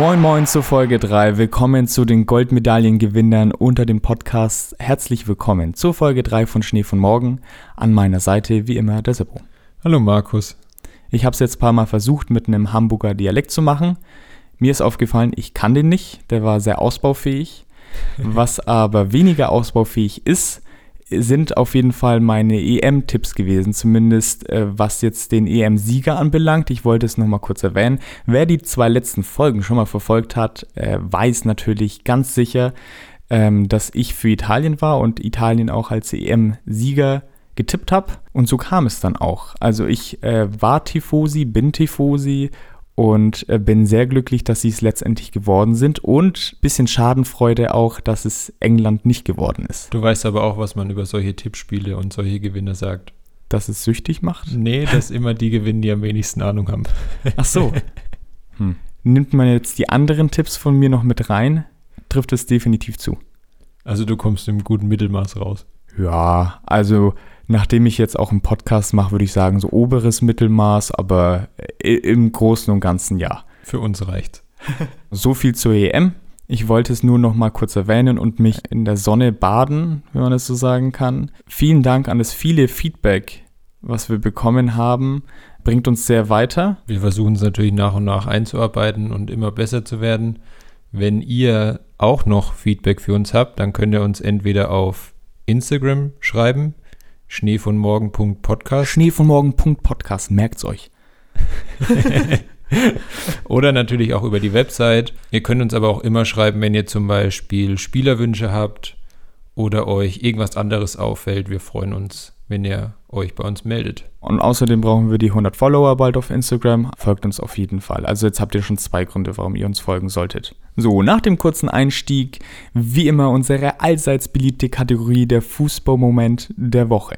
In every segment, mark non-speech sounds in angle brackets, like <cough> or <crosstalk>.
Moin Moin zur Folge 3. Willkommen zu den Goldmedaillengewinnern unter dem Podcast. Herzlich willkommen zur Folge 3 von Schnee von Morgen. An meiner Seite wie immer der Seppo. Hallo Markus. Ich habe es jetzt ein paar Mal versucht mit einem Hamburger Dialekt zu machen. Mir ist aufgefallen, ich kann den nicht. Der war sehr ausbaufähig. <laughs> Was aber weniger ausbaufähig ist, sind auf jeden Fall meine EM-Tipps gewesen, zumindest äh, was jetzt den EM-Sieger anbelangt. Ich wollte es nochmal kurz erwähnen. Wer die zwei letzten Folgen schon mal verfolgt hat, äh, weiß natürlich ganz sicher, ähm, dass ich für Italien war und Italien auch als EM-Sieger getippt habe. Und so kam es dann auch. Also ich äh, war Tifosi, bin Tifosi und äh, bin sehr glücklich, dass sie es letztendlich geworden sind und ein bisschen Schadenfreude auch, dass es England nicht geworden ist. Du weißt aber auch, was man über solche Tippspiele und solche Gewinner sagt. Dass es süchtig macht? Nee, dass <laughs> immer die gewinnen, die am wenigsten Ahnung haben. Ach so. <laughs> Hm. Nimmt man jetzt die anderen Tipps von mir noch mit rein, trifft es definitiv zu. Also du kommst im guten Mittelmaß raus. Ja, also Nachdem ich jetzt auch einen Podcast mache, würde ich sagen, so oberes Mittelmaß, aber im Großen und Ganzen ja. Für uns reicht. so viel zur EM. Ich wollte es nur noch mal kurz erwähnen und mich in der Sonne baden, wenn man es so sagen kann. Vielen Dank an das viele Feedback, was wir bekommen haben. Bringt uns sehr weiter. Wir versuchen es natürlich nach und nach einzuarbeiten und immer besser zu werden. Wenn ihr auch noch Feedback für uns habt, dann könnt ihr uns entweder auf Instagram schreiben. Schnee von Morgen.podcast. Schnee von Morgen.podcast, merkt's euch. <laughs> Oder natürlich auch über die Website. Ihr könnt uns aber auch immer schreiben, wenn ihr zum Beispiel Spielerwünsche habt oder euch irgendwas anderes auffällt. Wir freuen uns, wenn ihr euch bei uns meldet. Und außerdem brauchen wir die 100 Follower bald auf Instagram. Folgt uns auf jeden Fall. Also jetzt habt ihr schon zwei Gründe, warum ihr uns folgen solltet. So, nach dem kurzen Einstieg, wie immer unsere allseits beliebte Kategorie der Fußballmoment der Woche.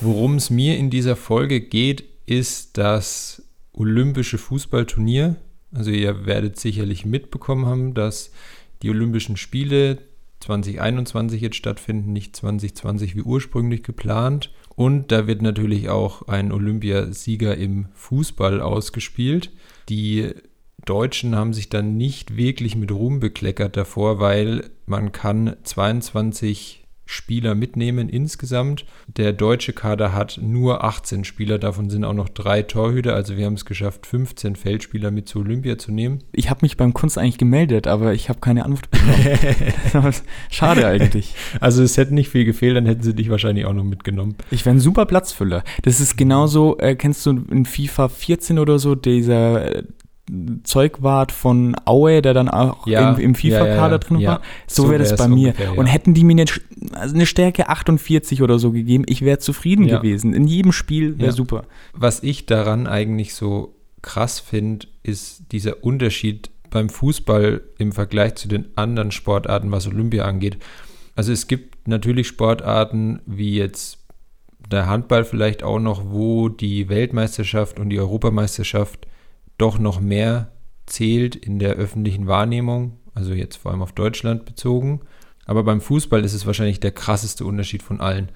Worum es mir in dieser Folge geht, ist das olympische Fußballturnier also ihr werdet sicherlich mitbekommen haben, dass die Olympischen Spiele 2021 jetzt stattfinden, nicht 2020 wie ursprünglich geplant. Und da wird natürlich auch ein Olympiasieger im Fußball ausgespielt. Die Deutschen haben sich dann nicht wirklich mit Ruhm bekleckert davor, weil man kann 22 Spieler mitnehmen insgesamt. Der deutsche Kader hat nur 18 Spieler, davon sind auch noch drei Torhüter. Also wir haben es geschafft, 15 Feldspieler mit zu Olympia zu nehmen. Ich habe mich beim Kunst eigentlich gemeldet, aber ich habe keine Antwort bekommen. <laughs> <laughs> Schade eigentlich. Also es hätte nicht viel gefehlt, dann hätten sie dich wahrscheinlich auch noch mitgenommen. Ich wäre ein super Platzfüller. Das ist genauso, äh, kennst du in FIFA 14 oder so, dieser äh, Zeugwart von Aue, der dann auch ja, im, im FIFA-Kader ja, drin war. So, so wäre das bei mir. Ungefähr, Und hätten die mir eine, also eine Stärke 48 oder so gegeben, ich wäre zufrieden gewesen. In jedem Spiel wäre super. Was ich daran eigentlich so krass finde, ist dieser Unterschied beim Fußball im Vergleich zu den anderen Sportarten, was Olympia angeht. Also es gibt natürlich Sportarten wie jetzt der Handball vielleicht auch noch, wo die Weltmeisterschaft und die Europameisterschaft doch noch mehr zählt in der öffentlichen Wahrnehmung, also jetzt vor allem auf Deutschland bezogen. Aber beim Fußball ist es wahrscheinlich der krasseste Unterschied von allen.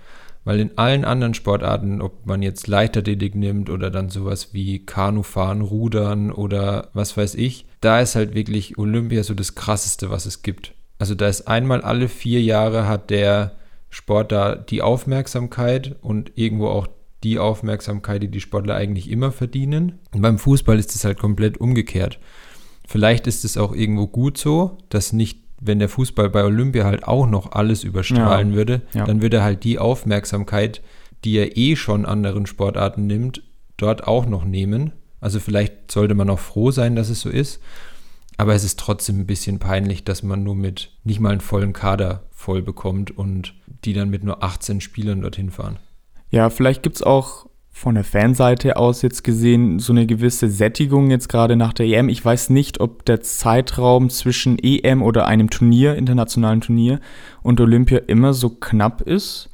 Weil in allen anderen Sportarten, ob man jetzt Leichtathletik nimmt oder dann sowas wie Kanufahren, Rudern oder was weiß ich, da ist halt wirklich Olympia so das krasseste, was es gibt. Also da ist einmal alle vier Jahre hat der Sport da die Aufmerksamkeit und irgendwo auch die Aufmerksamkeit, die die Sportler eigentlich immer verdienen. Und beim Fußball ist es halt komplett umgekehrt. Vielleicht ist es auch irgendwo gut so, dass nicht, wenn der Fußball bei Olympia halt auch noch alles überstrahlen ja. würde, ja. dann würde er halt die Aufmerksamkeit, die er eh schon anderen Sportarten nimmt, dort auch noch nehmen. Also vielleicht sollte man auch froh sein, dass es so ist. Aber es ist trotzdem ein bisschen peinlich, dass man nur mit nicht mal einen vollen Kader voll bekommt und die dann mit nur 18 Spielern dorthin fahren. Ja, vielleicht gibt es auch von der Fanseite aus jetzt gesehen so eine gewisse Sättigung jetzt gerade nach der EM. Ich weiß nicht, ob der Zeitraum zwischen EM oder einem Turnier, internationalen Turnier und Olympia immer so knapp ist.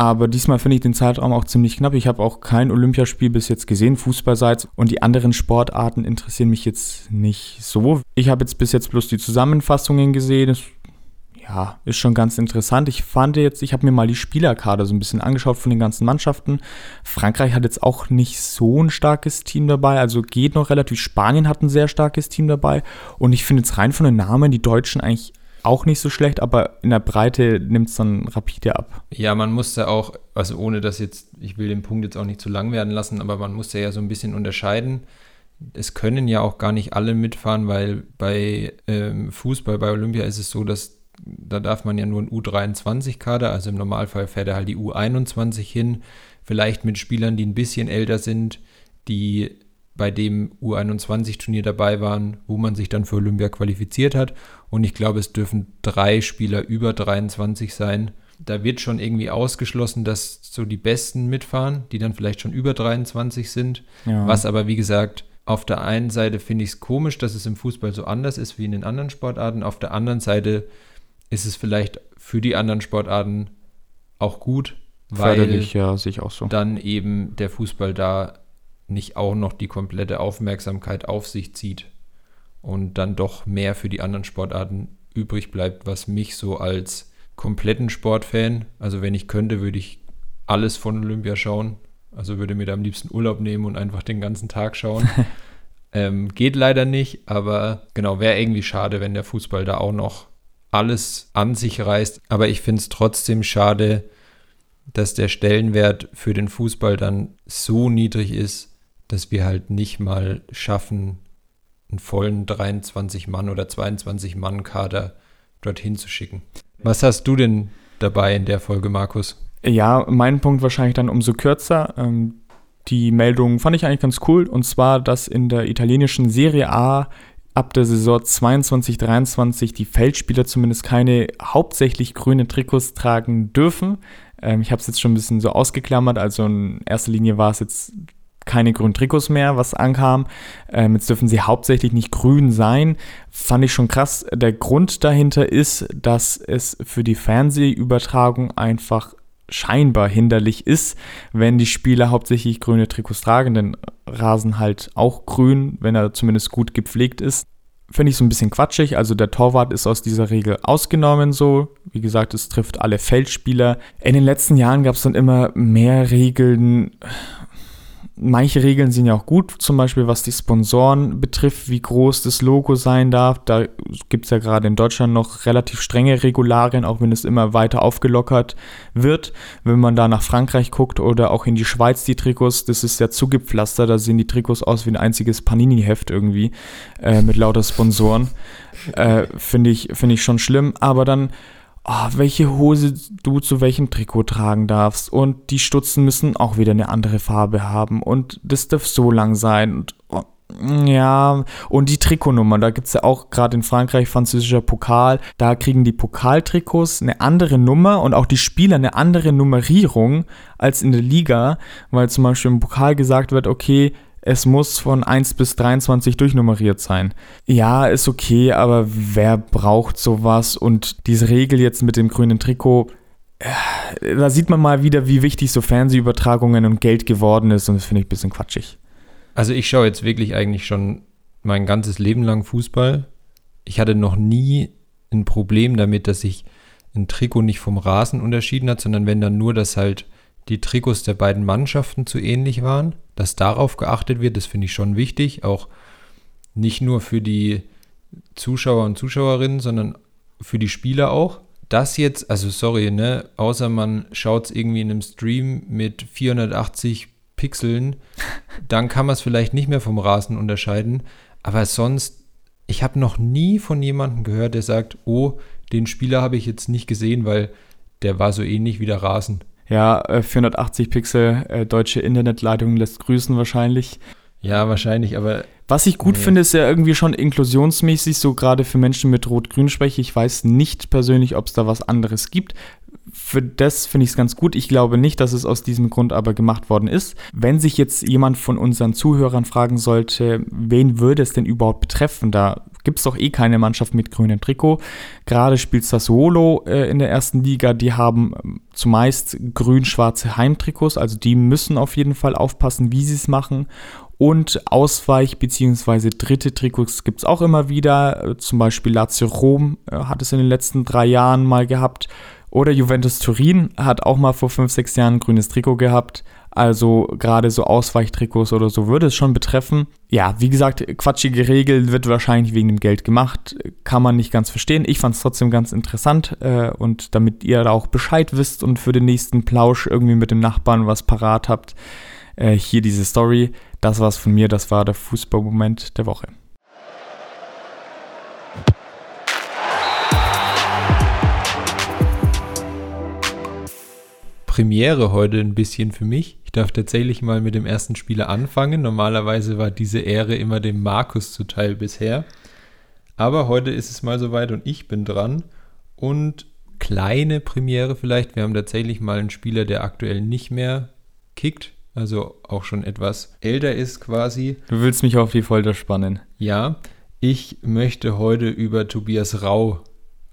Aber diesmal finde ich den Zeitraum auch ziemlich knapp. Ich habe auch kein Olympiaspiel bis jetzt gesehen, fußballseits. Und die anderen Sportarten interessieren mich jetzt nicht so. Ich habe jetzt bis jetzt bloß die Zusammenfassungen gesehen. Es ja, ist schon ganz interessant. Ich fand jetzt, ich habe mir mal die Spielerkader so ein bisschen angeschaut von den ganzen Mannschaften. Frankreich hat jetzt auch nicht so ein starkes Team dabei, also geht noch relativ. Spanien hat ein sehr starkes Team dabei. Und ich finde jetzt rein von den Namen die Deutschen eigentlich auch nicht so schlecht, aber in der Breite nimmt es dann rapide ab. Ja, man muss da auch, also ohne dass jetzt, ich will den Punkt jetzt auch nicht zu lang werden lassen, aber man muss ja so ein bisschen unterscheiden es können ja auch gar nicht alle mitfahren, weil bei ähm, Fußball, bei Olympia ist es so, dass da darf man ja nur einen U23-Kader, also im Normalfall fährt er halt die U21 hin, vielleicht mit Spielern, die ein bisschen älter sind, die bei dem U21-Turnier dabei waren, wo man sich dann für Olympia qualifiziert hat. Und ich glaube, es dürfen drei Spieler über 23 sein. Da wird schon irgendwie ausgeschlossen, dass so die Besten mitfahren, die dann vielleicht schon über 23 sind. Ja. Was aber, wie gesagt, auf der einen Seite finde ich es komisch, dass es im Fußball so anders ist wie in den anderen Sportarten. Auf der anderen Seite ist es vielleicht für die anderen Sportarten auch gut, weil ja, so. dann eben der Fußball da nicht auch noch die komplette Aufmerksamkeit auf sich zieht und dann doch mehr für die anderen Sportarten übrig bleibt, was mich so als kompletten Sportfan, also wenn ich könnte, würde ich alles von Olympia schauen, also würde mir da am liebsten Urlaub nehmen und einfach den ganzen Tag schauen. <laughs> ähm, geht leider nicht, aber genau, wäre irgendwie schade, wenn der Fußball da auch noch alles an sich reißt. Aber ich finde es trotzdem schade, dass der Stellenwert für den Fußball dann so niedrig ist, dass wir halt nicht mal schaffen, einen vollen 23 Mann oder 22 Mann Kader dorthin zu schicken. Was hast du denn dabei in der Folge, Markus? Ja, mein Punkt wahrscheinlich dann umso kürzer. Ähm, die Meldung fand ich eigentlich ganz cool. Und zwar, dass in der italienischen Serie A ab der Saison 22, 23 die Feldspieler zumindest keine hauptsächlich grüne Trikots tragen dürfen. Ähm, ich habe es jetzt schon ein bisschen so ausgeklammert. Also in erster Linie war es jetzt keine grünen Trikots mehr, was ankam. Ähm, jetzt dürfen sie hauptsächlich nicht grün sein. Fand ich schon krass. Der Grund dahinter ist, dass es für die Fernsehübertragung einfach scheinbar hinderlich ist, wenn die Spieler hauptsächlich grüne Trikots tragen, denn Rasen halt auch grün, wenn er zumindest gut gepflegt ist. Finde ich so ein bisschen quatschig. Also der Torwart ist aus dieser Regel ausgenommen so. Wie gesagt, es trifft alle Feldspieler. In den letzten Jahren gab es dann immer mehr Regeln, manche Regeln sind ja auch gut, zum Beispiel was die Sponsoren betrifft, wie groß das Logo sein darf. Da gibt es ja gerade in Deutschland noch relativ strenge Regularien, auch wenn es immer weiter aufgelockert wird. Wenn man da nach Frankreich guckt oder auch in die Schweiz die Trikots, das ist ja zugepflastert, da sehen die Trikots aus wie ein einziges Panini-Heft irgendwie äh, mit lauter Sponsoren. Äh, Finde ich, find ich schon schlimm, aber dann oh, welche Hose du zu welchem Trikot tragen darfst. Und die Stutzen müssen auch wieder eine andere Farbe haben. Und das darf so lang sein. Und oh, ja, und die Trikotnummer, da gibt es ja auch gerade in Frankreich französischer Pokal, da kriegen die Pokaltrikots eine andere Nummer und auch die Spieler eine andere Nummerierung als in der Liga, weil zum Beispiel im Pokal gesagt wird, okay, es muss von 1 bis 23 durchnummeriert sein. Ja, ist okay, aber wer braucht sowas? Und diese Regel jetzt mit dem grünen Trikot, äh, da sieht man mal wieder, wie wichtig so Fernsehübertragungen und Geld geworden ist und das finde ich ein bisschen quatschig. Also ich schaue jetzt wirklich eigentlich schon mein ganzes Leben lang Fußball. Ich hatte noch nie ein Problem damit, dass sich ein Trikot nicht vom Rasen unterschieden hat, sondern wenn dann nur, dass halt die Trikots der beiden Mannschaften zu ähnlich waren dass darauf geachtet wird, das finde ich schon wichtig, auch nicht nur für die Zuschauer und Zuschauerinnen, sondern für die Spieler auch. Das jetzt, also sorry, ne, außer man schaut es irgendwie in einem Stream mit 480 Pixeln, <laughs> dann kann man es vielleicht nicht mehr vom Rasen unterscheiden. Aber sonst, ich habe noch nie von jemandem gehört, der sagt, oh, den Spieler habe ich jetzt nicht gesehen, weil der war so ähnlich wie der Rasen. Ja, 480 äh, Pixel, äh, deutsche Internetleitung lässt grüßen wahrscheinlich. Ja, wahrscheinlich, aber. Was ich gut nee. finde, ist ja irgendwie schon inklusionsmäßig, so gerade für Menschen mit Rot-Grün-Schwäche. Ich weiß nicht persönlich, ob es da was anderes gibt. Für das finde ich es ganz gut. Ich glaube nicht, dass es aus diesem Grund aber gemacht worden ist. Wenn sich jetzt jemand von unseren Zuhörern fragen sollte, wen würde es denn überhaupt betreffen, da gibt es doch eh keine Mannschaft mit grünem Trikot. Gerade spielt Sassuolo äh, in der ersten Liga, die haben ähm, zumeist grün-schwarze Heimtrikots, also die müssen auf jeden Fall aufpassen, wie sie es machen. Und Ausweich- bzw. dritte Trikots gibt es auch immer wieder. Zum Beispiel Lazio Rom äh, hat es in den letzten drei Jahren mal gehabt. Oder Juventus Turin hat auch mal vor fünf, sechs Jahren ein grünes Trikot gehabt. Also gerade so Ausweichtrikots oder so würde es schon betreffen. Ja, wie gesagt, quatschige Regel wird wahrscheinlich wegen dem Geld gemacht. Kann man nicht ganz verstehen. Ich fand es trotzdem ganz interessant. Äh, und damit ihr da auch Bescheid wisst und für den nächsten Plausch irgendwie mit dem Nachbarn was parat habt, äh, hier diese Story. Das war's von mir. Das war der Fußballmoment der Woche. Premiere heute ein bisschen für mich. Ich darf tatsächlich mal mit dem ersten Spieler anfangen. Normalerweise war diese Ehre immer dem Markus zuteil bisher. Aber heute ist es mal soweit und ich bin dran. Und kleine Premiere vielleicht. Wir haben tatsächlich mal einen Spieler, der aktuell nicht mehr kickt. Also auch schon etwas älter ist quasi. Du willst mich auf die Folter spannen. Ja, ich möchte heute über Tobias Rau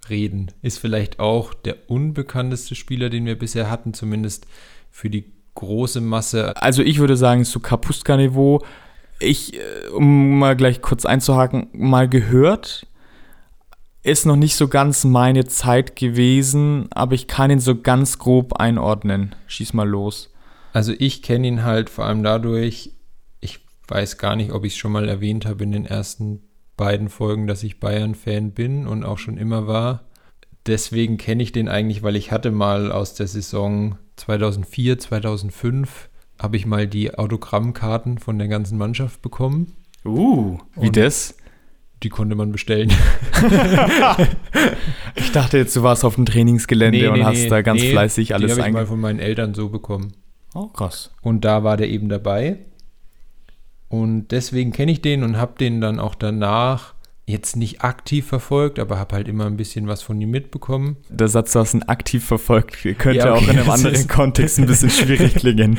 reden. Ist vielleicht auch der unbekannteste Spieler, den wir bisher hatten, zumindest für die große Masse. Also ich würde sagen, zu Kapustka-Niveau. Ich, äh, um mal gleich kurz einzuhaken, mal gehört. Ist noch nicht so ganz meine Zeit gewesen, aber ich kann ihn so ganz grob einordnen. Schieß mal los. Also ich kenne ihn halt vor allem dadurch, ich weiß gar nicht, ob ich es schon mal erwähnt habe in den ersten beiden Folgen, dass ich Bayern-Fan bin und auch schon immer war. Deswegen kenne ich den eigentlich, weil ich hatte mal aus der Saison 2004, 2005 habe ich mal die Autogrammkarten von der ganzen Mannschaft bekommen. Uh, wie und das? Die konnte man bestellen. <laughs> ich dachte jetzt, du warst auf dem Trainingsgelände nee, und nee, hast nee, da ganz fleißig alles Die habe ich mal von meinen Eltern so bekommen. Oh, krass. Und da war der eben dabei. Und deswegen kenne ich den und habe den dann auch danach jetzt nicht aktiv verfolgt, aber habe halt immer ein bisschen was von ihm mitbekommen. Der Satz, du hast ihn aktiv verfolgt, könnte ja, okay, auch in einem anderen Kontext ein bisschen schwierig <laughs> klingen.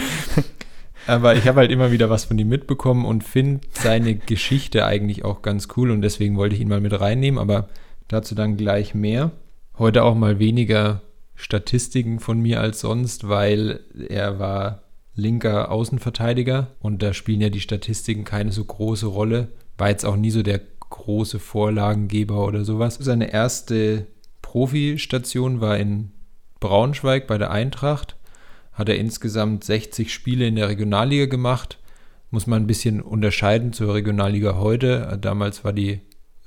Aber ich habe halt immer wieder was von ihm mitbekommen und finde seine Geschichte eigentlich auch ganz cool und deswegen wollte ich ihn mal mit reinnehmen, aber dazu dann gleich mehr. Heute auch mal weniger Statistiken von mir als sonst, weil er war linker Außenverteidiger und da spielen ja die Statistiken keine so große Rolle. War jetzt auch nie so der große Vorlagengeber oder sowas. Seine erste Profi-Station war in Braunschweig bei der Eintracht. Hat er insgesamt 60 Spiele in der Regionalliga gemacht. Muss man ein bisschen unterscheiden zur Regionalliga heute. Damals war die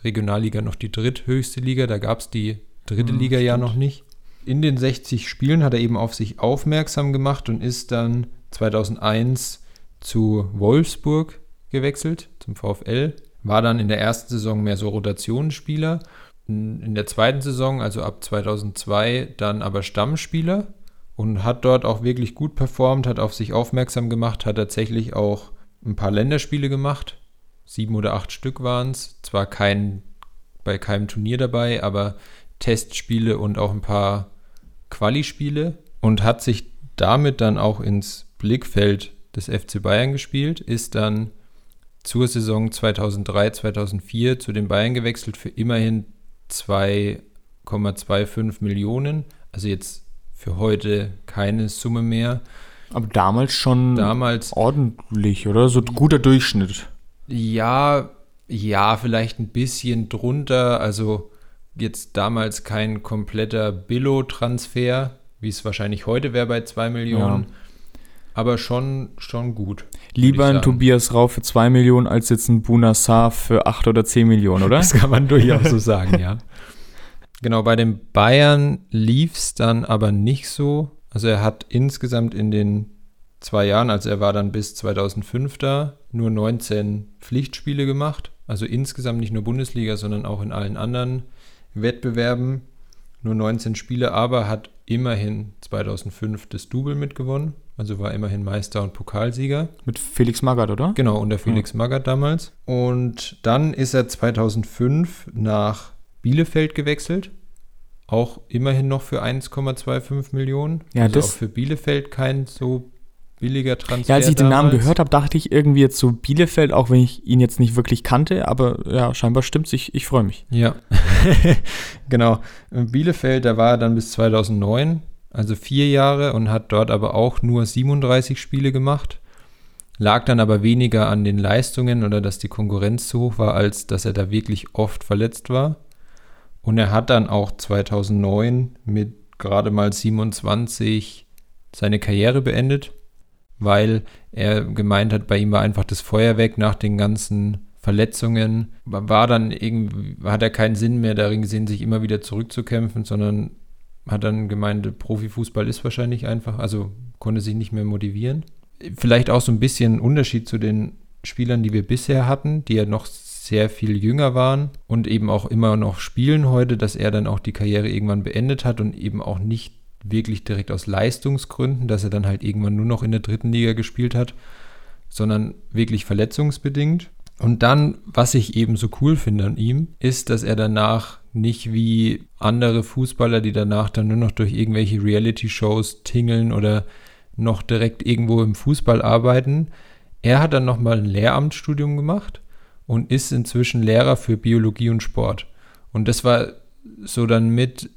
Regionalliga noch die dritthöchste Liga. Da gab es die dritte ja, Liga stimmt. ja noch nicht. In den 60 Spielen hat er eben auf sich aufmerksam gemacht und ist dann 2001 zu Wolfsburg gewechselt, zum VfL. War dann in der ersten Saison mehr so Rotationsspieler. In der zweiten Saison, also ab 2002, dann aber Stammspieler und hat dort auch wirklich gut performt, hat auf sich aufmerksam gemacht, hat tatsächlich auch ein paar Länderspiele gemacht. Sieben oder acht Stück waren es. Zwar kein, bei keinem Turnier dabei, aber Testspiele und auch ein paar Quali-Spiele und hat sich damit dann auch ins Blickfeld des FC Bayern gespielt, ist dann zur Saison 2003, 2004 zu den Bayern gewechselt für immerhin 2,25 Millionen. Also jetzt für heute keine Summe mehr. Aber damals schon damals, ordentlich, oder? So ein guter Durchschnitt. Ja, ja, vielleicht ein bisschen drunter. Also jetzt damals kein kompletter Billo-Transfer, wie es wahrscheinlich heute wäre bei 2 Millionen. Ja aber schon, schon gut. Lieber ein Tobias Rau für 2 Millionen als jetzt ein Bunassar für 8 oder 10 Millionen, oder? <laughs> Das kann man durchaus so sagen, ja. Genau, bei den Bayern lief es dann aber nicht so. Also er hat insgesamt in den zwei Jahren, also er war dann bis 2005 da, nur 19 Pflichtspiele gemacht. Also insgesamt nicht nur Bundesliga, sondern auch in allen anderen Wettbewerben. Nur 19 Spiele, aber hat immerhin 2005 das Double mitgewonnen. Also war immerhin Meister und Pokalsieger. Mit Felix Magath, oder? Genau, unter Felix ja. Magath damals. Und dann ist er 2005 nach Bielefeld gewechselt. Auch immerhin noch für 1,25 Millionen. Ja, also das auch für Bielefeld kein so billiger Transfer. Ja, als ich den Namen gehört habe, dachte ich irgendwie jetzt so Bielefeld, auch wenn ich ihn jetzt nicht wirklich kannte, aber ja, scheinbar stimmt's. Ich, ich freue mich. Ja, <laughs> <laughs> genau. Bielefeld, da war er dann bis 2009 also vier Jahre und hat dort aber auch nur 37 Spiele gemacht. lag dann aber weniger an den Leistungen oder dass die Konkurrenz zu hoch war, als dass er da wirklich oft verletzt war. Und er hat dann auch 2009 mit gerade mal 27 seine Karriere beendet, weil er gemeint hat, bei ihm war einfach das Feuer weg nach den ganzen Verletzungen. War dann irgendwie, hat er keinen Sinn mehr darin gesehen, sich immer wieder zurückzukämpfen, sondern hat dann gemeint, Profifußball ist wahrscheinlich einfach, also konnte sich nicht mehr motivieren. Vielleicht auch so ein bisschen Unterschied zu den Spielern, die wir bisher hatten, die ja noch sehr viel jünger waren und eben auch immer noch spielen heute, dass er dann auch die Karriere irgendwann beendet hat und eben auch nicht wirklich direkt aus Leistungsgründen, dass er dann halt irgendwann nur noch in der dritten Liga gespielt hat, sondern wirklich verletzungsbedingt. Und dann, was ich eben so cool finde an ihm, ist, dass er danach nicht wie andere Fußballer, die danach dann nur noch durch irgendwelche Reality-Shows tingeln oder noch direkt irgendwo im Fußball arbeiten. Er hat dann nochmal ein Lehramtsstudium gemacht und ist inzwischen Lehrer für Biologie und Sport. Und das war so dann mit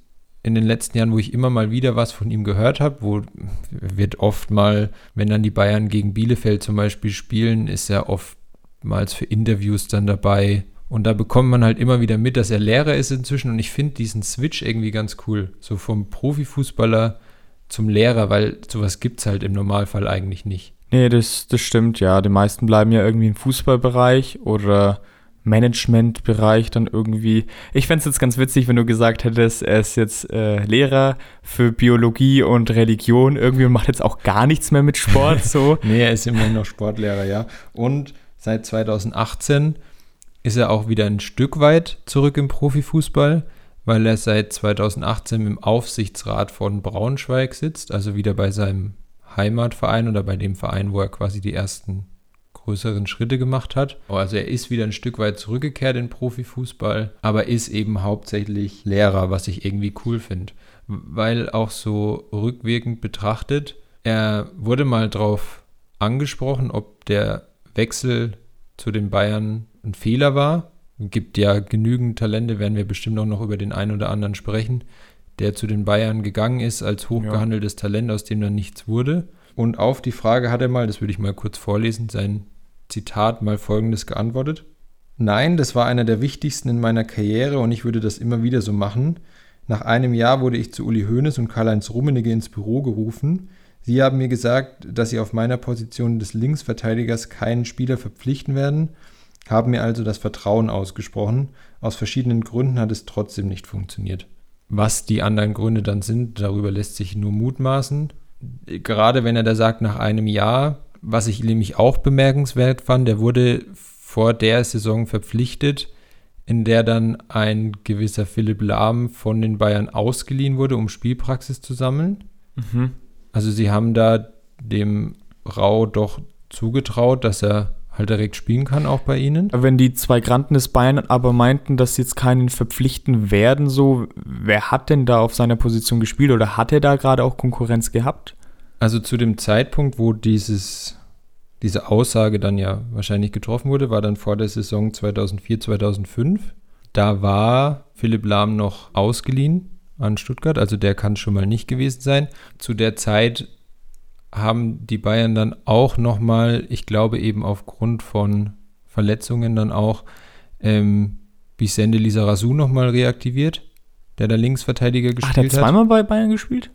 in den letzten Jahren, wo ich immer mal wieder was von ihm gehört habe, wo wird oft mal, wenn dann die Bayern gegen Bielefeld zum Beispiel spielen, ist er oftmals für Interviews dann dabei. Und da bekommt man halt immer wieder mit, dass er Lehrer ist inzwischen. Und ich finde diesen Switch irgendwie ganz cool. So vom Profifußballer zum Lehrer, weil sowas gibt es halt im Normalfall eigentlich nicht. Nee, das, das stimmt, ja. Die meisten bleiben ja irgendwie im Fußballbereich oder Managementbereich dann irgendwie. Ich fände es jetzt ganz witzig, wenn du gesagt hättest, er ist jetzt äh, Lehrer für Biologie und Religion irgendwie und macht jetzt auch gar nichts mehr mit Sport. <laughs> So. nee, er ist immerhin noch Sportlehrer, ja. Und seit 2018 ist er auch wieder ein Stück weit zurück im Profifußball, weil er seit 2018 im Aufsichtsrat von Braunschweig sitzt, also wieder bei seinem Heimatverein oder bei dem Verein, wo er quasi die ersten größeren Schritte gemacht hat. Also er ist wieder ein Stück weit zurückgekehrt in Profifußball, aber ist eben hauptsächlich Lehrer, was ich irgendwie cool finde. Weil auch so rückwirkend betrachtet, er wurde mal darauf angesprochen, ob der Wechsel zu den Bayern ein Fehler war. Es gibt ja genügend Talente, werden wir bestimmt auch noch über den einen oder anderen sprechen, der zu den Bayern gegangen ist als hochgehandeltes ja. Talent, aus dem dann nichts wurde. Und auf die Frage hat er mal, das würde ich mal kurz vorlesen, sein Zitat mal Folgendes geantwortet. Nein, das war einer der wichtigsten in meiner Karriere und ich würde das immer wieder so machen. Nach einem Jahr wurde ich zu Uli Hoeneß und Karl-Heinz Rummenigge ins Büro gerufen. Sie haben mir gesagt, dass sie auf meiner Position des Linksverteidigers keinen Spieler verpflichten werden, haben mir also das Vertrauen ausgesprochen. Aus verschiedenen Gründen hat es trotzdem nicht funktioniert. Was die anderen Gründe dann sind, darüber lässt sich nur mutmaßen. Gerade wenn er da sagt, nach einem Jahr was ich nämlich auch bemerkenswert fand, der wurde vor der Saison verpflichtet, in der dann ein gewisser Philipp Lahm von den Bayern ausgeliehen wurde, um Spielpraxis zu sammeln. Mhm. Also sie haben da dem Rau doch zugetraut, dass er halt direkt spielen kann, auch bei ihnen. Wenn die zwei Granten des Bayern aber meinten, dass sie jetzt keinen verpflichten werden, so, wer hat denn da auf seiner Position gespielt oder hat er da gerade auch Konkurrenz gehabt? Also zu dem Zeitpunkt, wo dieses, diese Aussage dann ja wahrscheinlich getroffen wurde, war dann vor der Saison 2004, 2005. Da war Philipp Lahm noch ausgeliehen an Stuttgart, also der kann schon mal nicht gewesen sein. Zu der Zeit haben die Bayern dann auch nochmal, ich glaube eben aufgrund von Verletzungen dann auch, ähm, Vicente Lizarazu nochmal reaktiviert, der da Linksverteidiger gespielt hat. Ach, der hat zweimal bei Bayern gespielt?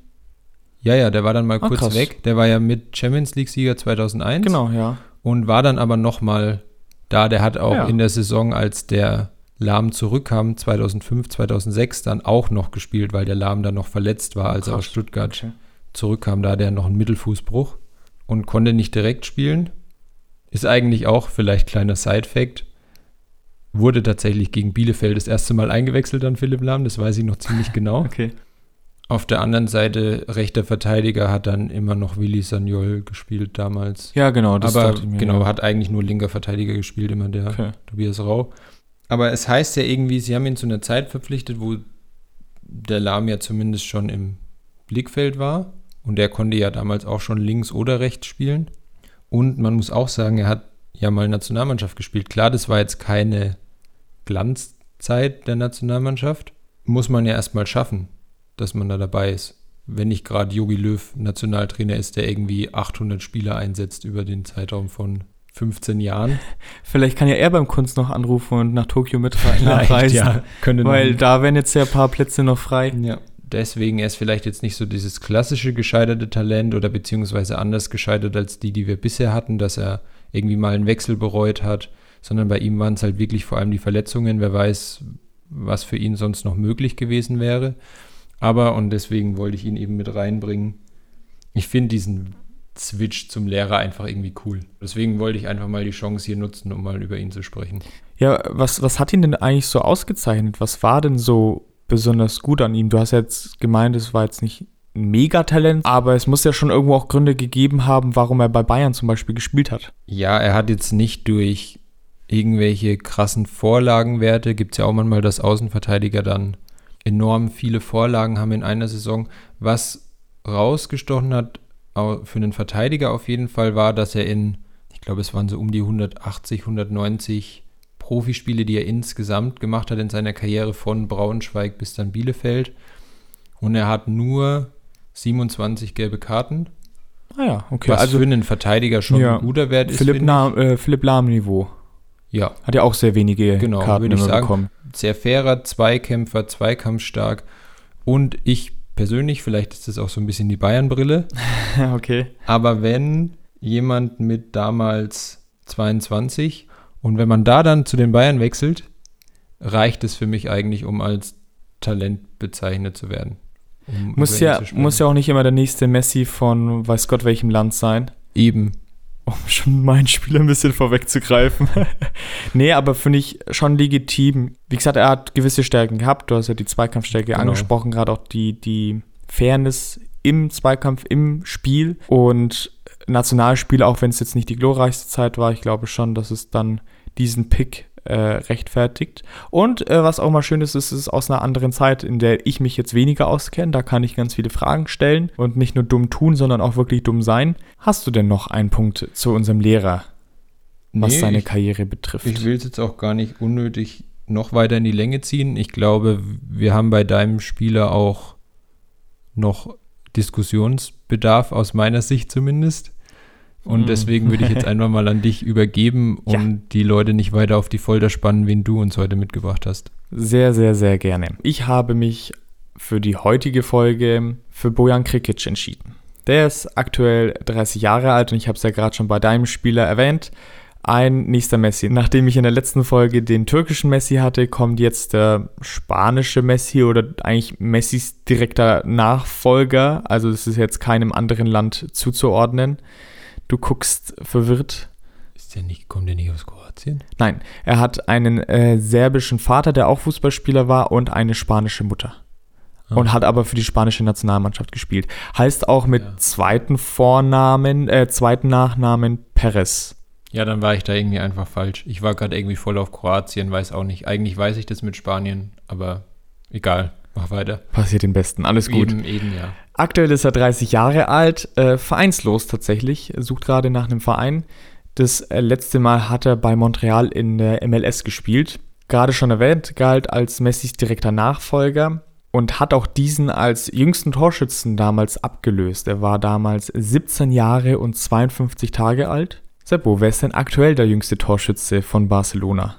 Ja, ja, der war dann mal ah, kurz krass. weg. Der war ja mit Champions League-Sieger 2001. Genau, ja. Und war dann aber nochmal da. Der hat auch ja. in der Saison, als der Lahm zurückkam, 2005, 2006, dann auch noch gespielt, weil der Lahm dann noch verletzt war, als krass. er aus Stuttgart okay. zurückkam. Da hat er noch einen Mittelfußbruch und konnte nicht direkt spielen. Ist eigentlich auch vielleicht kleiner Side-Fact. Wurde tatsächlich gegen Bielefeld das erste Mal eingewechselt an Philipp Lahm, das weiß ich noch ziemlich <laughs> genau. okay. Auf der anderen Seite, rechter Verteidiger hat dann immer noch Willi Sagnol gespielt damals. Ja, genau. Das Aber mir, genau, ja. hat eigentlich nur linker Verteidiger gespielt, immer der okay. Tobias Rau. Aber es heißt ja irgendwie, sie haben ihn zu einer Zeit verpflichtet, wo der Lahm ja zumindest schon im Blickfeld war. Und der konnte ja damals auch schon links oder rechts spielen. Und man muss auch sagen, er hat ja mal Nationalmannschaft gespielt. Klar, das war jetzt keine Glanzzeit der Nationalmannschaft. Muss man ja erstmal schaffen dass man da dabei ist. wenn nicht gerade Jogi Löw Nationaltrainer ist, der irgendwie 800 Spieler einsetzt über den Zeitraum von 15 Jahren. Vielleicht kann ja er beim Kunst noch anrufen und nach Tokio mit nachreisen. <laughs> ja, könnte weil da wären jetzt ja ein paar Plätze noch frei. Ja. Deswegen er ist vielleicht jetzt nicht so dieses klassische gescheiterte Talent oder beziehungsweise anders gescheitert als die, die wir bisher hatten, dass er irgendwie mal einen Wechsel bereut hat, sondern bei ihm waren es halt wirklich vor allem die Verletzungen. Wer weiß, was für ihn sonst noch möglich gewesen wäre. Aber, und deswegen wollte ich ihn eben mit reinbringen, ich finde diesen Switch zum Lehrer einfach irgendwie cool. Deswegen wollte ich einfach mal die Chance hier nutzen, um mal über ihn zu sprechen. Ja, was, was hat ihn denn eigentlich so ausgezeichnet? Was war denn so besonders gut an ihm? Du hast jetzt gemeint, es war jetzt nicht ein Megatalent, aber es muss ja schon irgendwo auch Gründe gegeben haben, warum er bei Bayern zum Beispiel gespielt hat. Ja, er hat jetzt nicht durch irgendwelche krassen Vorlagenwerte, gibt es ja auch manchmal, dass Außenverteidiger dann enorm viele Vorlagen haben in einer Saison. Was rausgestochen hat, für einen Verteidiger auf jeden Fall, war, dass er in, ich glaube, es waren so um die 180, 190 Profispiele, die er insgesamt gemacht hat in seiner Karriere von Braunschweig bis dann Bielefeld. Und er hat nur 27 gelbe Karten. Ah ja, okay. Was also für einen Verteidiger schon ja, ein guter Wert ist. Philipp, Na, äh, Philipp Lahm-Niveau. Ja. Hat ja auch sehr wenige genau, Karten würde ich sagen. bekommen. Sehr fairer Zweikämpfer, zweikampfstark. Und ich persönlich, vielleicht ist das auch so ein bisschen die Bayern-Brille. <laughs> okay. Aber wenn jemand mit damals 22 und wenn man da dann zu den Bayern wechselt, reicht es für mich eigentlich, um als Talent bezeichnet zu werden. Um muss, ja, muss ja auch nicht immer der nächste Messi von weiß Gott welchem Land sein. Eben um schon meinen Spieler ein bisschen vorwegzugreifen. <laughs> nee, aber finde ich schon legitim. Wie gesagt, er hat gewisse Stärken gehabt. Du hast ja die Zweikampfstärke genau. angesprochen, gerade auch die, die Fairness im Zweikampf, im Spiel. Und Nationalspiel, auch wenn es jetzt nicht die glorreichste Zeit war, ich glaube schon, dass es dann diesen Pick äh, rechtfertigt. Und äh, was auch mal schön ist, ist es aus einer anderen Zeit, in der ich mich jetzt weniger auskenne. Da kann ich ganz viele Fragen stellen und nicht nur dumm tun, sondern auch wirklich dumm sein. Hast du denn noch einen Punkt zu unserem Lehrer, was nee, seine ich, Karriere betrifft? Ich will es jetzt auch gar nicht unnötig noch weiter in die Länge ziehen. Ich glaube, wir haben bei deinem Spieler auch noch Diskussionsbedarf, aus meiner Sicht zumindest. Und hm. deswegen würde ich jetzt <laughs> einfach mal an dich übergeben und ja. die Leute nicht weiter auf die Folter spannen, wen du uns heute mitgebracht hast. Sehr, sehr, sehr gerne. Ich habe mich für die heutige Folge für Bojan Krikic entschieden. Der ist aktuell 30 Jahre alt und ich habe es ja gerade schon bei deinem Spieler erwähnt. Ein nächster Messi. Nachdem ich in der letzten Folge den türkischen Messi hatte, kommt jetzt der spanische Messi oder eigentlich Messis direkter Nachfolger. Also es ist jetzt keinem anderen Land zuzuordnen. Du guckst verwirrt. Ist der nicht, kommt der nicht aus Kroatien? Nein, er hat einen äh, serbischen Vater, der auch Fußballspieler war, und eine spanische Mutter. Ah. Und hat aber für die spanische Nationalmannschaft gespielt. Heißt auch mit ja. zweiten Vornamen, äh, zweiten Nachnamen Perez. Ja, dann war ich da irgendwie einfach falsch. Ich war gerade irgendwie voll auf Kroatien, weiß auch nicht. Eigentlich weiß ich das mit Spanien, aber egal. Mach weiter. Passiert den Besten, alles gut. Eben, eben, ja. Aktuell ist er 30 Jahre alt, äh, vereinslos tatsächlich, sucht gerade nach einem Verein. Das äh, letzte Mal hat er bei Montreal in der MLS gespielt. Gerade schon erwähnt, galt als Messis direkter Nachfolger und hat auch diesen als jüngsten Torschützen damals abgelöst. Er war damals 17 Jahre und 52 Tage alt. Seppo, wer ist denn aktuell der jüngste Torschütze von Barcelona?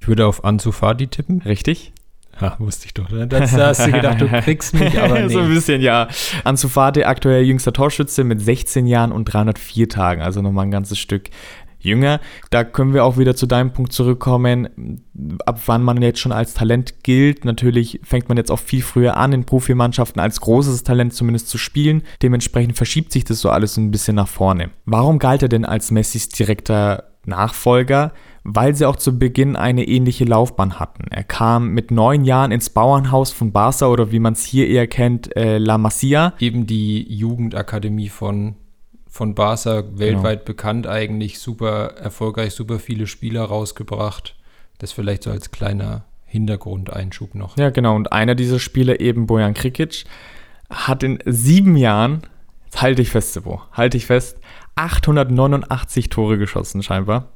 Ich würde auf Ansu Fati tippen. Richtig? Ja, wusste ich doch. Ne? Da hast du gedacht, du kriegst mich, <laughs> aber nee. so ein bisschen, ja. Ansu Fati, aktuell jüngster Torschütze mit 16 Jahren und 304 Tagen, also nochmal ein ganzes Stück jünger. Da können wir auch wieder zu deinem Punkt zurückkommen, ab wann man jetzt schon als Talent gilt. Natürlich fängt man jetzt auch viel früher an, in Profimannschaften als großes Talent zumindest zu spielen. Dementsprechend verschiebt sich das so alles ein bisschen nach vorne. Warum galt er denn als Messis direkter Nachfolger? weil sie auch zu Beginn eine ähnliche Laufbahn hatten. Er kam mit neun Jahren ins Bauernhaus von Barca oder wie man es hier eher kennt, äh, La Masia. Eben die Jugendakademie von, von Barca, weltweit genau. bekannt eigentlich, super erfolgreich, super viele Spieler rausgebracht. Das vielleicht so als kleiner Hintergrundeinschub noch. Ja, genau. Und einer dieser Spieler, eben Bojan Krikic, hat in sieben Jahren, jetzt halte ich fest, Sebo, halte ich fest, 889 Tore geschossen scheinbar.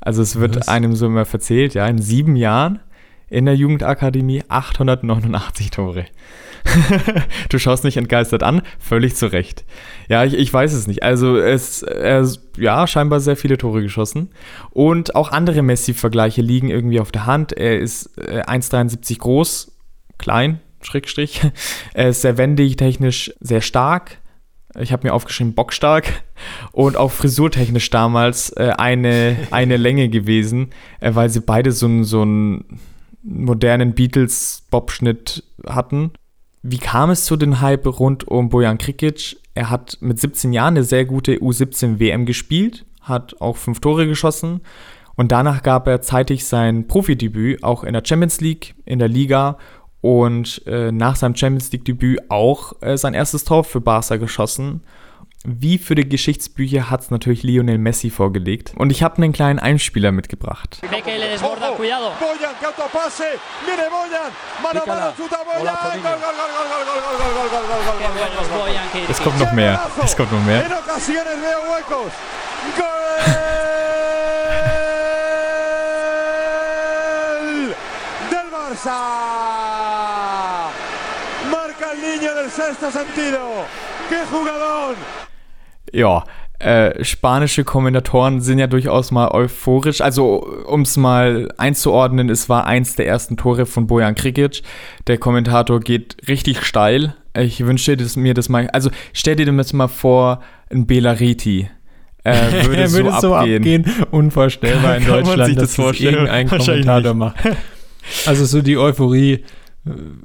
Also es wird Was? einem so immer verzählt, ja, in sieben Jahren in der Jugendakademie 889 Tore. <laughs> du schaust mich entgeistert an, völlig zu Recht. Ja, ich, ich weiß es nicht. Also es, er, ja, scheinbar sehr viele Tore geschossen. Und auch andere Messi-Vergleiche liegen irgendwie auf der Hand. Er ist äh, 1,73 groß, klein, Schrägstrich. <laughs> Er ist sehr wendig, technisch sehr stark. Ich habe mir aufgeschrieben, bockstark. Und auch frisurtechnisch damals äh, eine, eine Länge gewesen, äh, weil sie beide so, so einen modernen Beatles-Bob-Schnitt hatten. Wie kam es zu dem Hype rund um Bojan Krikic? Er hat mit 17 Jahren eine sehr gute U17 WM gespielt, hat auch fünf Tore geschossen und danach gab er zeitig sein Profidebüt auch in der Champions League, in der Liga und äh, nach seinem Champions League Debüt auch äh, sein erstes Tor für Barca geschossen wie für die Geschichtsbücher hat es natürlich Lionel Messi vorgelegt. Und ich habe einen kleinen Einspieler mitgebracht. Es kommt noch mehr. Es kommt noch mehr. Marca sexto sentido. ¡Qué jugador! ja, äh, spanische Kommentatoren sind ja durchaus mal euphorisch. Also, um es mal einzuordnen, es war eins der ersten Tore von Bojan Krikic. Der Kommentator geht richtig steil. Ich wünschte mir das mal. Also, stell dir das mal vor, ein Belariti. Äh, <laughs> würde, er würde so, abgehen. abgehen. Unvorstellbar in Kann Deutschland, dass das irgendein Kommentator macht. <laughs> Also, so die Euphorie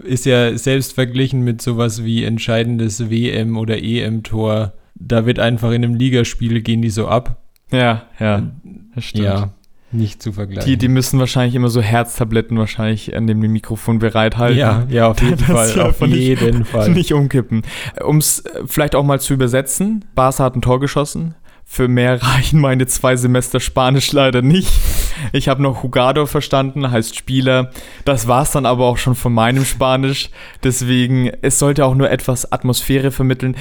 ist ja selbst verglichen mit sowas wie entscheidendes WM- oder EM-Tor da wird einfach in einem Ligaspiel gehen die so ab. Ja, ja, das stimmt. Ja, nicht zu vergleichen. Die, die müssen wahrscheinlich immer so Herztabletten wahrscheinlich an dem Mikrofon bereithalten. Ja, ja, auf jeden <laughs> Fall. Auf jeden nicht, Fall. <laughs> Nicht umkippen. Um es vielleicht auch mal zu übersetzen, Barca hat ein Tor geschossen. Für mehr reichen meine zwei Semester Spanisch leider nicht. Ich habe noch Jugado verstanden, heißt Spieler. Das war es dann aber auch schon von meinem Spanisch. Deswegen, es sollte auch nur etwas Atmosphäre vermitteln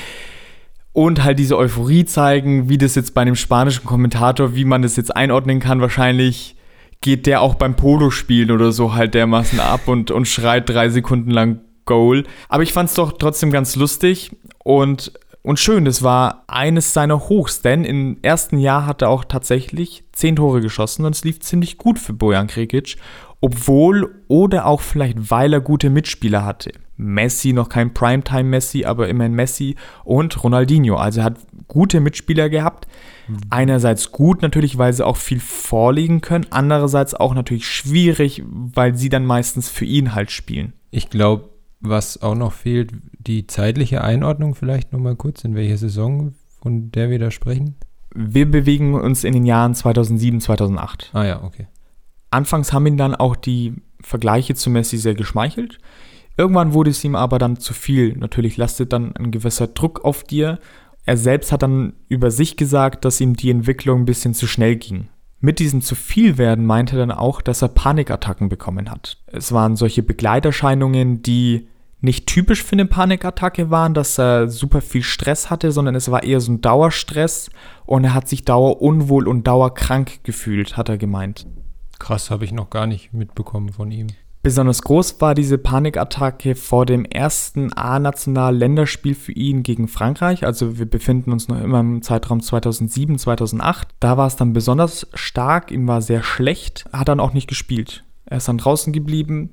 und halt diese Euphorie zeigen, wie das jetzt bei einem spanischen Kommentator, wie man das jetzt einordnen kann. Wahrscheinlich geht der auch beim Polospielen oder so halt dermaßen ab und, und schreit drei Sekunden lang Goal. Aber ich fand es doch trotzdem ganz lustig und, und schön. Das war eines seiner Hochs, denn im ersten Jahr hat er auch tatsächlich zehn Tore geschossen und es lief ziemlich gut für Bojan Krikic, obwohl oder auch vielleicht weil er gute Mitspieler hatte. Messi, noch kein Primetime-Messi, aber immerhin Messi und Ronaldinho. Also er hat gute Mitspieler gehabt. Mhm. Einerseits gut natürlich, weil sie auch viel vorlegen können. Andererseits auch natürlich schwierig, weil sie dann meistens für ihn halt spielen. Ich glaube, was auch noch fehlt, die zeitliche Einordnung vielleicht nochmal kurz, in welcher Saison, von der wir da sprechen? Wir bewegen uns in den Jahren 2007, 2008. Ah ja, okay. Anfangs haben ihn dann auch die Vergleiche zu Messi sehr geschmeichelt. Irgendwann wurde es ihm aber dann zu viel. Natürlich lastet dann ein gewisser Druck auf dir. Er selbst hat dann über sich gesagt, dass ihm die Entwicklung ein bisschen zu schnell ging. Mit diesem zu viel werden meinte er dann auch, dass er Panikattacken bekommen hat. Es waren solche Begleiterscheinungen, die nicht typisch für eine Panikattacke waren, dass er super viel Stress hatte, sondern es war eher so ein Dauerstress und er hat sich dauerunwohl und dauerkrank gefühlt, hat er gemeint. Krass, habe ich noch gar nicht mitbekommen von ihm. Besonders groß war diese Panikattacke vor dem ersten A-National-Länderspiel für ihn gegen Frankreich. Also wir befinden uns noch immer im Zeitraum 2007, 2008. Da war es dann besonders stark, ihm war sehr schlecht, hat dann auch nicht gespielt. Er ist dann draußen geblieben.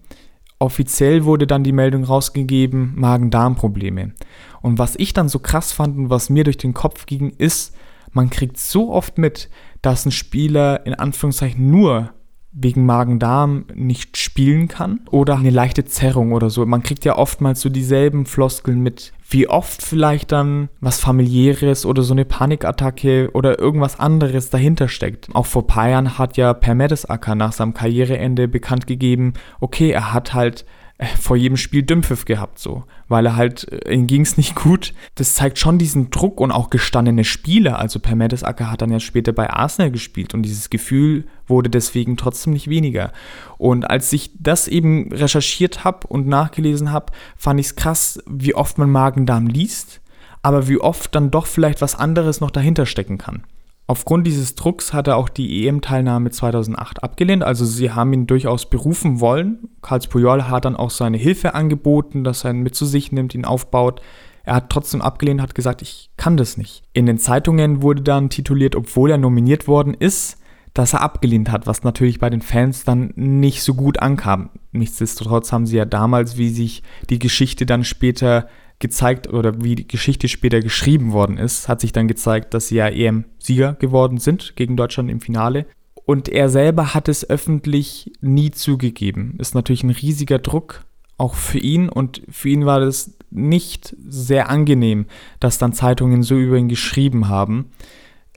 Offiziell wurde dann die Meldung rausgegeben, Magen-Darm-Probleme. Und was ich dann so krass fand und was mir durch den Kopf ging, ist, man kriegt so oft mit, dass ein Spieler in Anführungszeichen nur wegen Magen-Darm nicht spielen kann oder eine leichte Zerrung oder so. Man kriegt ja oftmals so dieselben Floskeln mit, wie oft vielleicht dann was familiäres oder so eine Panikattacke oder irgendwas anderes dahinter steckt. Auch vor paar Jahren hat ja Per Mertesacker nach seinem Karriereende bekannt gegeben, okay, er hat halt vor jedem Spiel Dümpfiff gehabt, so, weil er halt, äh, ihm ging es nicht gut. Das zeigt schon diesen Druck und auch gestandene Spieler. Also Per Mertesacker hat dann ja später bei Arsenal gespielt und dieses Gefühl wurde deswegen trotzdem nicht weniger. Und als ich das eben recherchiert habe und nachgelesen habe, fand ich es krass, wie oft man Magen-Darm liest, aber wie oft dann doch vielleicht was anderes noch dahinter stecken kann. Aufgrund dieses Drucks hat er auch die EM-Teilnahme 2008 abgelehnt. Also sie haben ihn durchaus berufen wollen. Karls Puyol hat dann auch seine Hilfe angeboten, dass er ihn mit zu sich nimmt, ihn aufbaut. Er hat trotzdem abgelehnt, hat gesagt, ich kann das nicht. In den Zeitungen wurde dann tituliert, obwohl er nominiert worden ist, dass er abgelehnt hat, was natürlich bei den Fans dann nicht so gut ankam. Nichtsdestotrotz haben sie ja damals, wie sich die Geschichte dann später gezeigt oder wie die Geschichte später geschrieben worden ist, hat sich dann gezeigt, dass sie ja EM-Sieger geworden sind gegen Deutschland im Finale. Und er selber hat es öffentlich nie zugegeben. Ist natürlich ein riesiger Druck, auch für ihn. Und für ihn war das nicht sehr angenehm, dass dann Zeitungen so über ihn geschrieben haben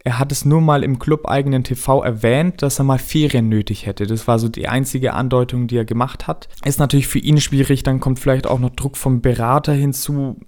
er hat es nur mal im club-eigenen TV erwähnt, dass er mal Ferien nötig hätte. Das war so die einzige Andeutung, die er gemacht hat. Ist natürlich für ihn schwierig, dann kommt vielleicht auch noch Druck vom Berater hinzu,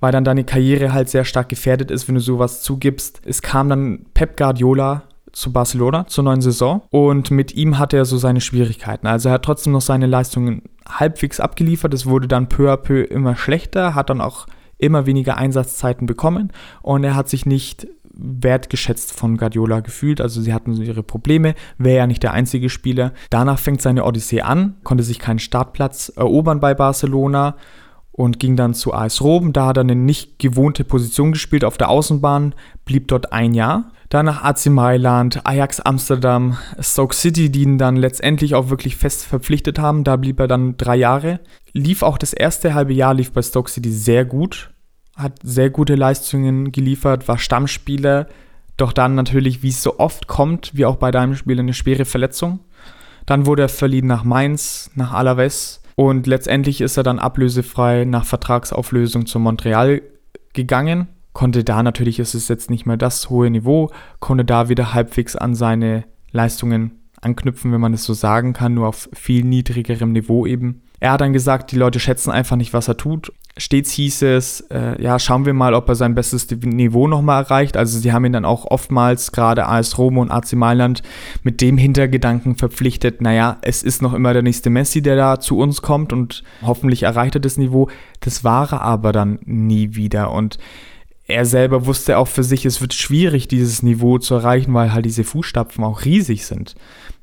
weil dann deine Karriere halt sehr stark gefährdet ist, wenn du sowas zugibst. Es kam dann Pep Guardiola zu Barcelona zur neuen Saison und mit ihm hatte er so seine Schwierigkeiten. Also er hat trotzdem noch seine Leistungen halbwegs abgeliefert. Es wurde dann peu à peu immer schlechter, hat dann auch immer weniger Einsatzzeiten bekommen und er hat sich nicht wertgeschätzt von Guardiola gefühlt. Also sie hatten ihre Probleme, wäre ja nicht der einzige Spieler. Danach fängt seine Odyssee an, konnte sich keinen Startplatz erobern bei Barcelona und ging dann zu AS Rom. Da hat er eine nicht gewohnte Position gespielt auf der Außenbahn, blieb dort ein Jahr. Danach AC Mailand, Ajax Amsterdam, Stoke City, die ihn dann letztendlich auch wirklich fest verpflichtet haben. Da blieb er dann drei Jahre. Lief auch das erste halbe Jahr, lief bei Stoke City sehr gut hat sehr gute Leistungen geliefert, war Stammspieler, doch dann natürlich, wie es so oft kommt, wie auch bei deinem Spiel, eine schwere Verletzung. Dann wurde er verliehen nach Mainz, nach Alaves und letztendlich ist er dann ablösefrei nach Vertragsauflösung zu Montreal gegangen. Konnte da natürlich, ist es jetzt nicht mehr das hohe Niveau, konnte da wieder halbwegs an seine Leistungen anknüpfen, wenn man es so sagen kann, nur auf viel niedrigerem Niveau eben. Er hat dann gesagt, die Leute schätzen einfach nicht, was er tut. Stets hieß es, äh, ja, schauen wir mal, ob er sein bestes Niveau nochmal erreicht. Also sie haben ihn dann auch oftmals, gerade AS Rom und AC Mailand, mit dem Hintergedanken verpflichtet, naja, es ist noch immer der nächste Messi, der da zu uns kommt und hoffentlich erreicht er das Niveau. Das war er aber dann nie wieder. Und er selber wusste auch für sich, es wird schwierig, dieses Niveau zu erreichen, weil halt diese Fußstapfen auch riesig sind.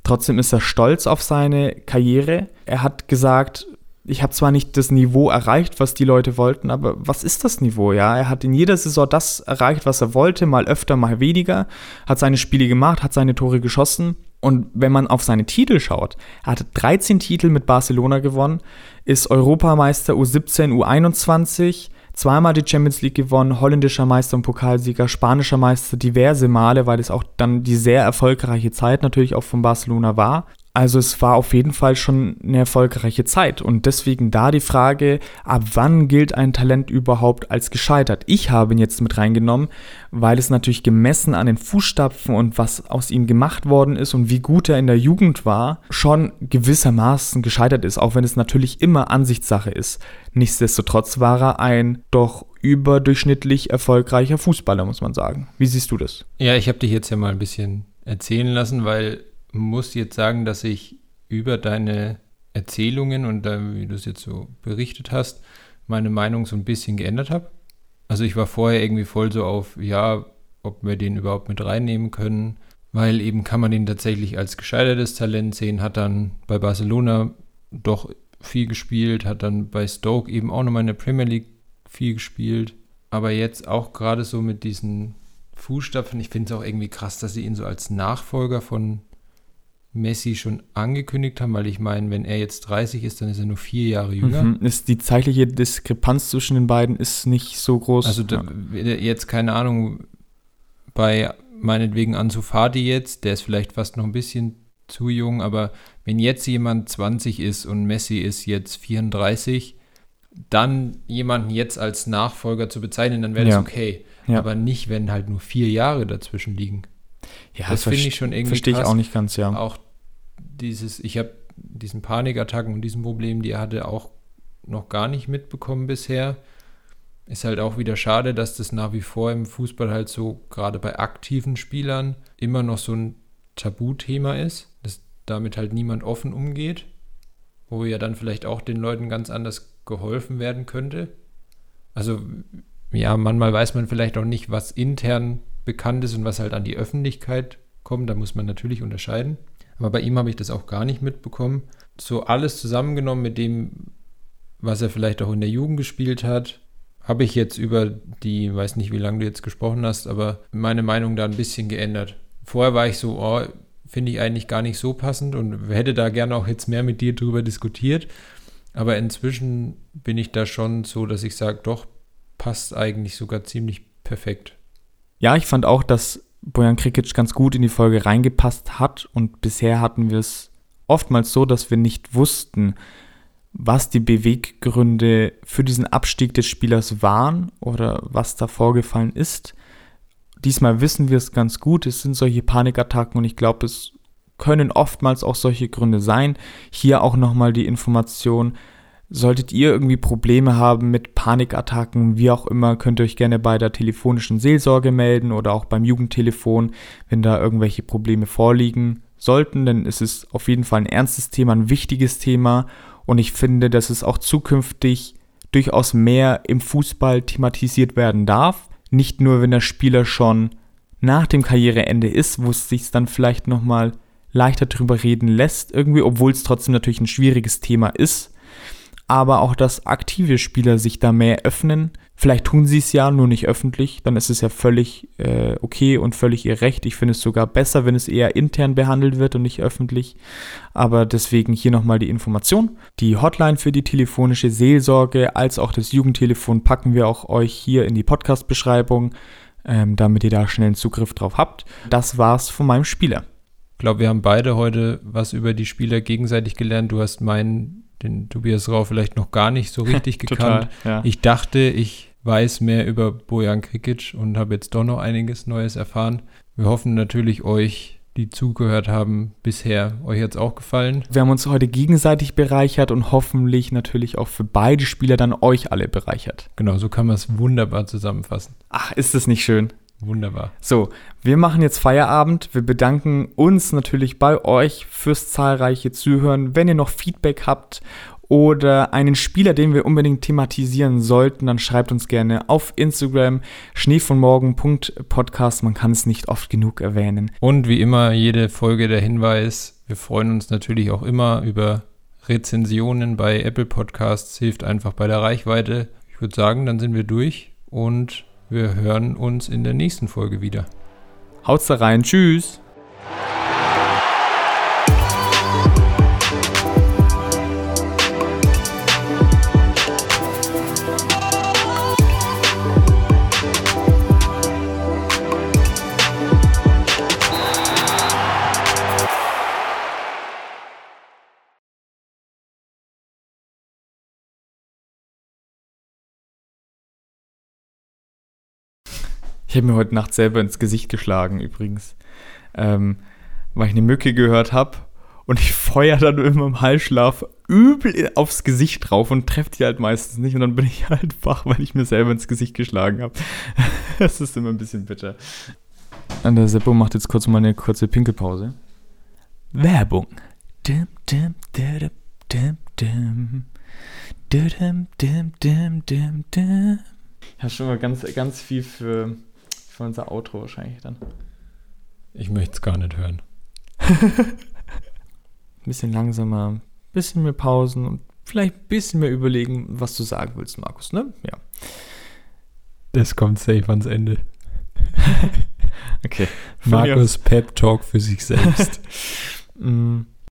Trotzdem ist er stolz auf seine Karriere. Er hat gesagt, ich habe zwar nicht das Niveau erreicht, was die Leute wollten, aber was ist das Niveau? Ja, er hat in jeder Saison das erreicht, was er wollte, mal öfter, mal weniger, hat seine Spiele gemacht, hat seine Tore geschossen. Und wenn man auf seine Titel schaut, er hat 13 Titel mit Barcelona gewonnen, ist Europameister U17, U21, zweimal die Champions League gewonnen, holländischer Meister und Pokalsieger, spanischer Meister diverse Male, weil es auch dann die sehr erfolgreiche Zeit natürlich auch von Barcelona war. Also es war auf jeden Fall schon eine erfolgreiche Zeit und deswegen da die Frage, ab wann gilt ein Talent überhaupt als gescheitert? Ich habe ihn jetzt mit reingenommen, weil es natürlich gemessen an den Fußstapfen und was aus ihm gemacht worden ist und wie gut er in der Jugend war, schon gewissermaßen gescheitert ist, auch wenn es natürlich immer Ansichtssache ist. Nichtsdestotrotz war er ein doch überdurchschnittlich erfolgreicher Fußballer, muss man sagen. Wie siehst du das? Ja, ich habe dich jetzt ja mal ein bisschen erzählen lassen, weil muss jetzt sagen, dass ich über deine Erzählungen und wie du es jetzt so berichtet hast, meine Meinung so ein bisschen geändert habe. Also ich war vorher irgendwie voll so auf, ja, ob wir den überhaupt mit reinnehmen können, weil eben kann man den tatsächlich als gescheitertes Talent sehen, hat dann bei Barcelona doch viel gespielt, hat dann bei Stoke eben auch nochmal in der Premier League viel gespielt, aber jetzt auch gerade so mit diesen Fußstapfen, ich finde es auch irgendwie krass, dass sie ihn so als Nachfolger von Messi schon angekündigt haben, weil ich meine, wenn er jetzt 30 ist, dann ist er nur vier Jahre jünger. Mhm, ist die zeitliche Diskrepanz zwischen den beiden ist nicht so groß. Also da, jetzt keine Ahnung, bei meinetwegen Ansu Fati jetzt, der ist vielleicht fast noch ein bisschen zu jung, aber wenn jetzt jemand 20 ist und Messi ist jetzt 34, dann jemanden jetzt als Nachfolger zu bezeichnen, dann wäre ja. das okay. Ja. Aber nicht, wenn halt nur vier Jahre dazwischen liegen. Ja, das, das finde ich schon irgendwie Verstehe ich auch nicht ganz, ja. Auch dieses, ich habe diesen Panikattacken und diesen Problemen, die er hatte, auch noch gar nicht mitbekommen bisher. Ist halt auch wieder schade, dass das nach wie vor im Fußball halt so, gerade bei aktiven Spielern, immer noch so ein Tabuthema ist, dass damit halt niemand offen umgeht, wo ja dann vielleicht auch den Leuten ganz anders geholfen werden könnte. Also ja, manchmal weiß man vielleicht auch nicht, was intern bekannt ist und was halt an die Öffentlichkeit kommt. Da muss man natürlich unterscheiden. Aber bei ihm habe ich das auch gar nicht mitbekommen. So alles zusammengenommen mit dem, was er vielleicht auch in der Jugend gespielt hat, habe ich jetzt über die, weiß nicht, wie lange du jetzt gesprochen hast, aber meine Meinung da ein bisschen geändert. Vorher war ich so, oh, finde ich eigentlich gar nicht so passend und hätte da gerne auch jetzt mehr mit dir drüber diskutiert. Aber inzwischen bin ich da schon so, dass ich sage, doch, passt eigentlich sogar ziemlich perfekt. Ja, ich fand auch, dass Bojan Krikic ganz gut in die Folge reingepasst hat und bisher hatten wir es oftmals so, dass wir nicht wussten, was die Beweggründe für diesen Abstieg des Spielers waren oder was da vorgefallen ist. Diesmal wissen wir es ganz gut, es sind solche Panikattacken und ich glaube, es können oftmals auch solche Gründe sein. Hier auch nochmal die Information, solltet ihr irgendwie Probleme haben mit Panikattacken, wie auch immer, könnt ihr euch gerne bei der telefonischen Seelsorge melden oder auch beim Jugendtelefon, wenn da irgendwelche Probleme vorliegen sollten, denn es ist auf jeden Fall ein ernstes Thema, ein wichtiges Thema. Und ich finde, dass es auch zukünftig durchaus mehr im Fußball thematisiert werden darf. Nicht nur, wenn der Spieler schon nach dem Karriereende ist, wo es sich dann vielleicht nochmal leichter drüber reden lässt, irgendwie, obwohl es trotzdem natürlich ein schwieriges Thema ist aber auch, dass aktive Spieler sich da mehr öffnen. Vielleicht tun sie es ja, nur nicht öffentlich, dann ist es ja völlig äh, okay und völlig ihr Recht. Ich finde es sogar besser, wenn es eher intern behandelt wird und nicht öffentlich. Aber deswegen hier nochmal die Information. Die Hotline für die telefonische Seelsorge als auch das Jugendtelefon packen wir auch euch hier in die Podcast-Beschreibung, ähm, damit ihr da schnell einen Zugriff drauf habt. Das war's von meinem Spieler. Ich glaube, wir haben beide heute was über die Spieler gegenseitig gelernt. Du hast meinen den Tobias Rau vielleicht noch gar nicht so <laughs> richtig gekannt. Total, ja. Ich dachte, ich weiß mehr über Bojan Krikic und habe jetzt doch noch einiges Neues erfahren. Wir hoffen natürlich euch, die zugehört haben, bisher euch jetzt auch gefallen. Wir haben uns heute gegenseitig bereichert und hoffentlich natürlich auch für beide Spieler dann euch alle bereichert. Genau, so kann man es wunderbar zusammenfassen. Ach, ist das nicht schön? Wunderbar. So, wir machen jetzt Feierabend. Wir bedanken uns natürlich bei euch fürs zahlreiche Zuhören. Wenn ihr noch Feedback habt oder einen Spieler, den wir unbedingt thematisieren sollten, dann schreibt uns gerne auf Instagram schneevonmorgen.podcast. Man kann es nicht oft genug erwähnen. Und wie immer, jede Folge der Hinweis, wir freuen uns natürlich auch immer über Rezensionen bei Apple Podcasts, hilft einfach bei der Reichweite. Ich würde sagen, dann sind wir durch und wir hören uns in der nächsten Folge wieder. Haut's da rein. Tschüss. Ich habe mir heute Nacht selber ins Gesicht geschlagen, übrigens. Ähm, weil ich eine Mücke gehört habe. Und ich feuer dann immer im Halsschlaf übel aufs Gesicht drauf und treffe die halt meistens nicht. Und dann bin ich <laughs> halt wach, weil ich mir selber ins Gesicht geschlagen habe. <laughs> das ist immer ein bisschen bitter. Und der Seppo macht jetzt kurz mal eine kurze Pinkelpause. Werbung. Dim, dim, dim, dim, dim. Dim, dim, dim, dim, dim. Ich habe schon mal ganz, ganz viel für für unser Outro wahrscheinlich dann. Ich möchte es gar nicht hören. ein <laughs> bisschen langsamer, ein bisschen mehr Pausen und vielleicht ein bisschen mehr überlegen, was du sagen willst, Markus, ne? Ja. Das kommt safe ans Ende. <laughs> okay. Markus Pep Talk für sich selbst. <laughs> mm.